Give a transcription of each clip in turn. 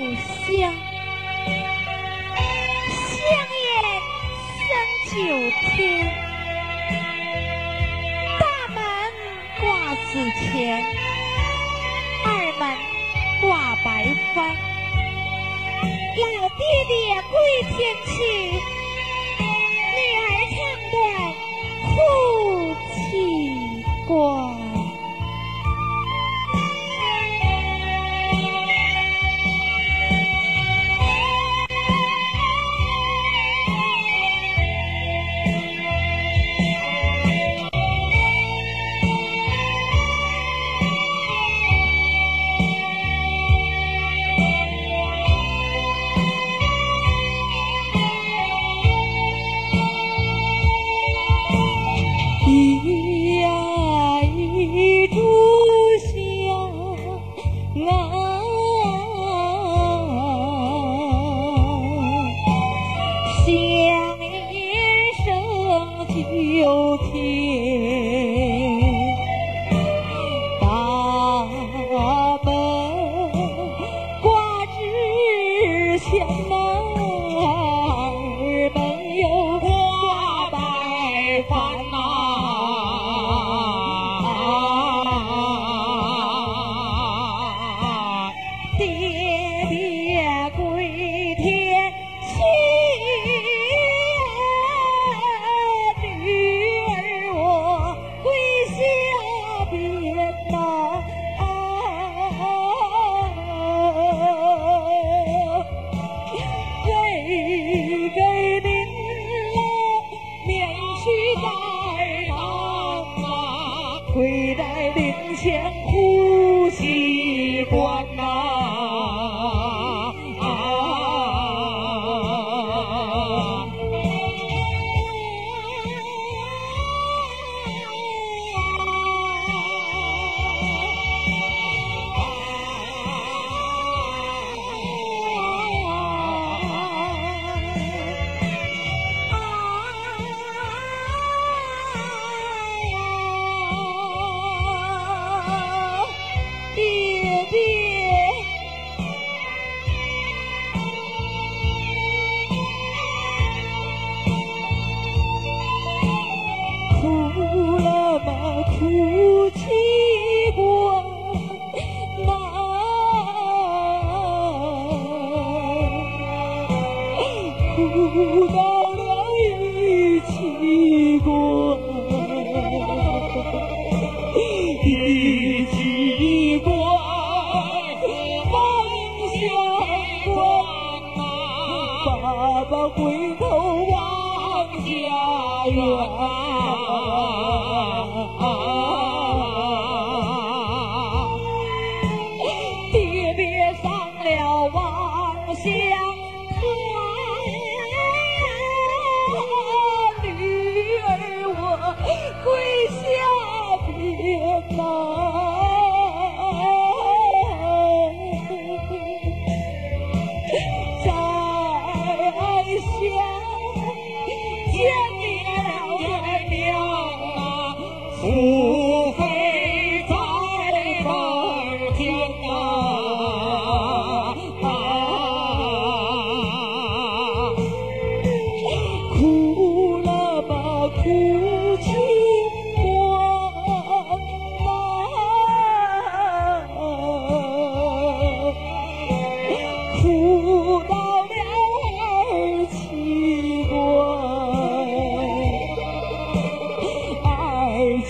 故乡香烟三九天，大门挂紫钱，二门挂白幡，老爹爹归天去。天。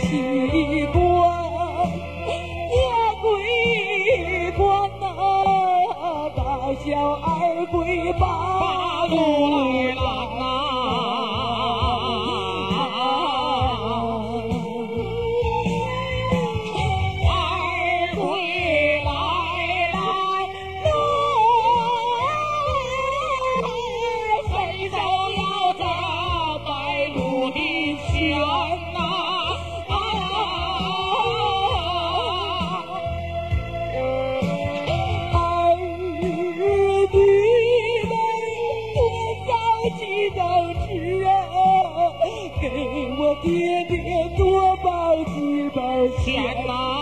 器官饿鬼一关哪大小二鬼把爹爹多包几包钱。呐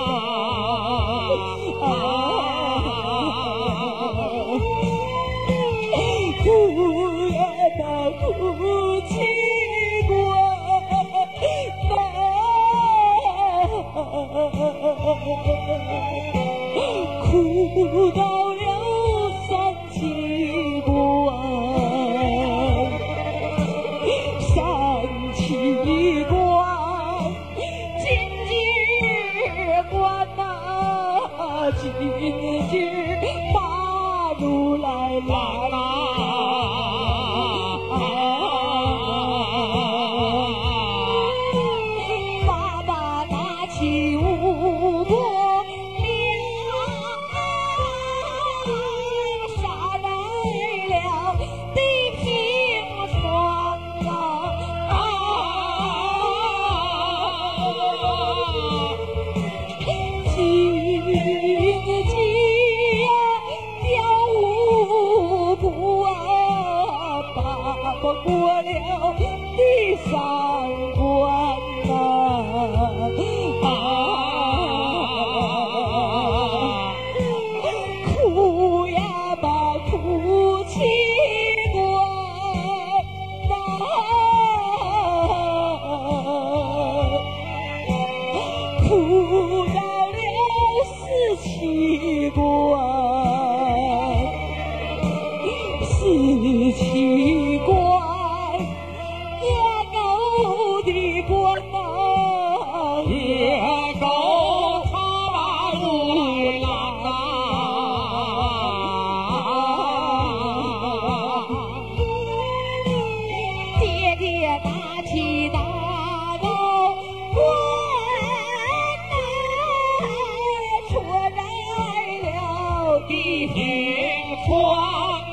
地平川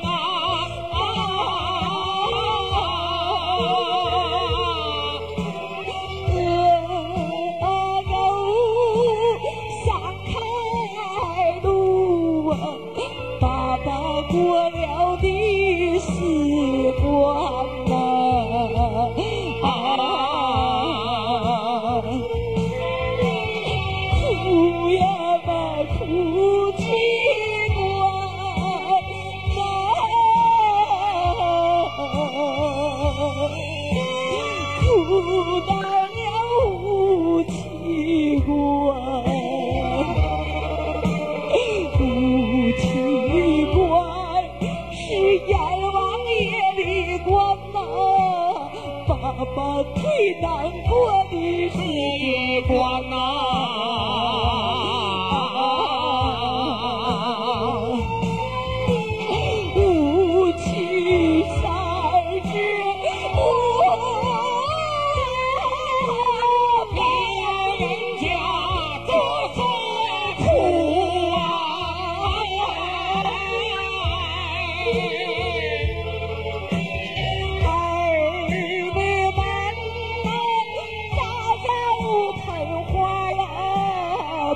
把最难过的时光啊。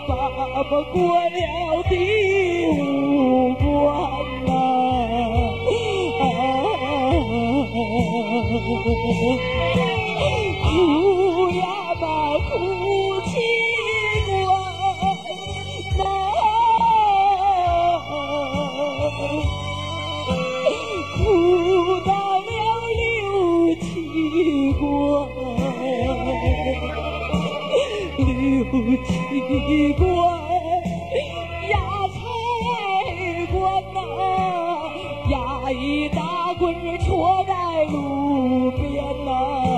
爸爸过了第五关呐。啊一滚呀，菜滚呐，压一大滚儿，戳在路边呐。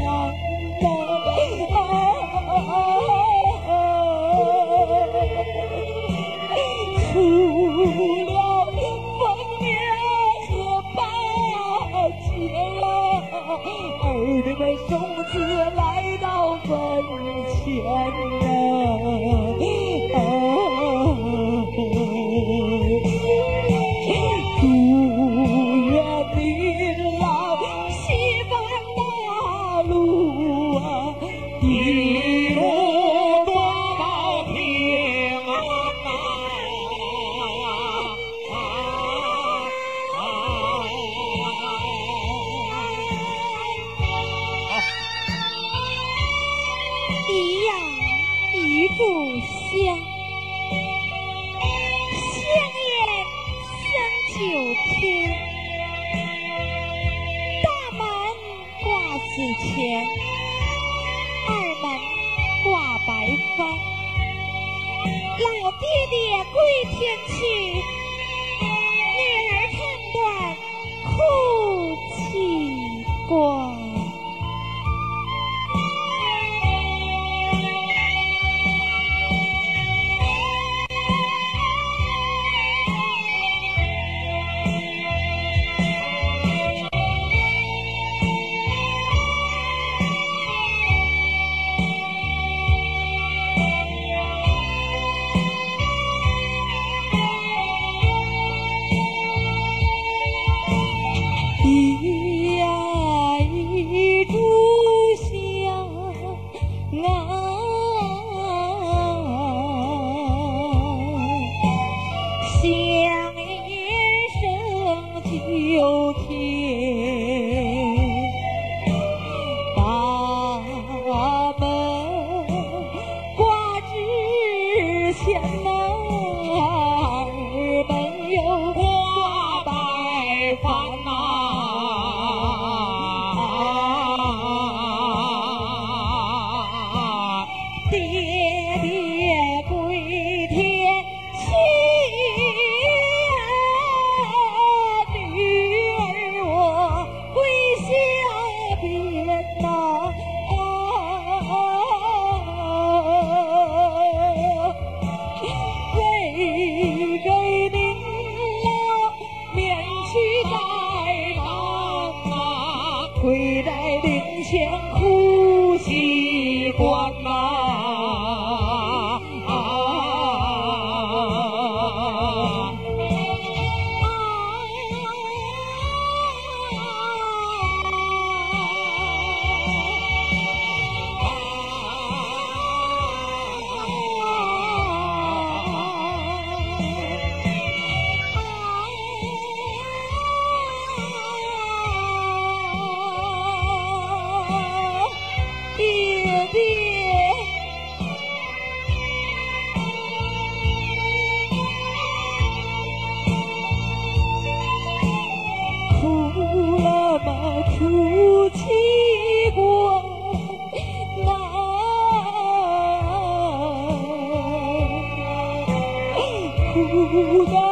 Buddha.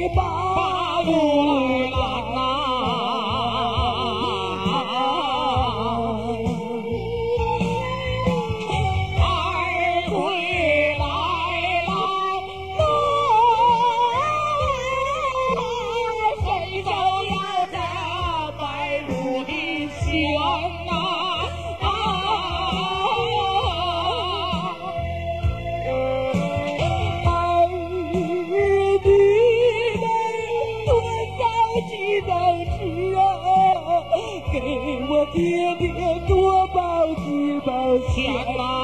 anybody. 了四七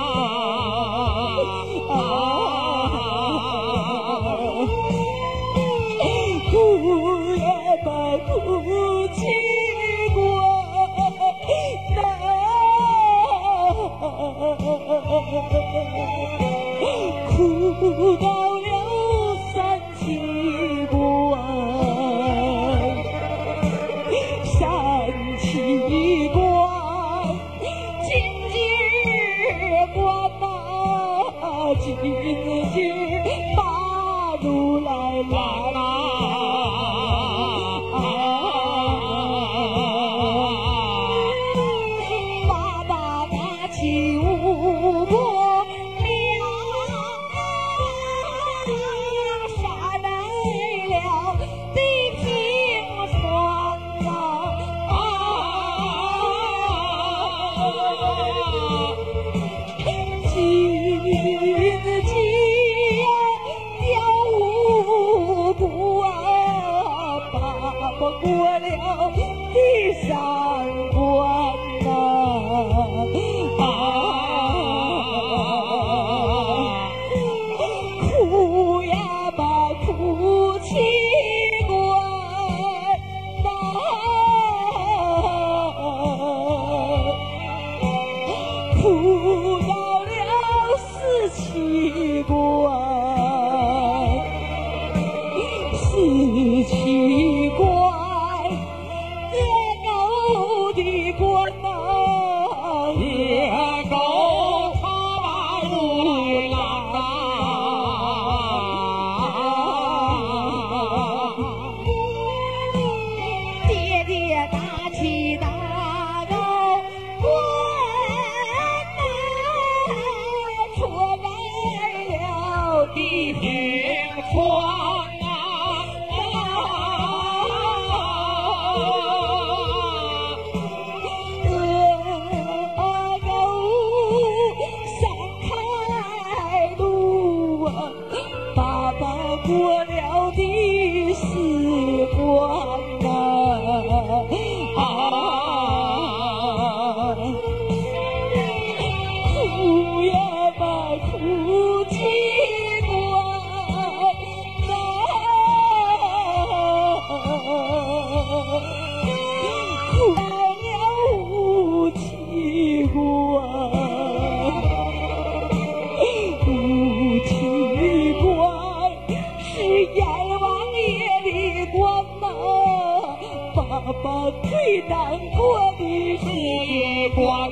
爸爸最难过的是一关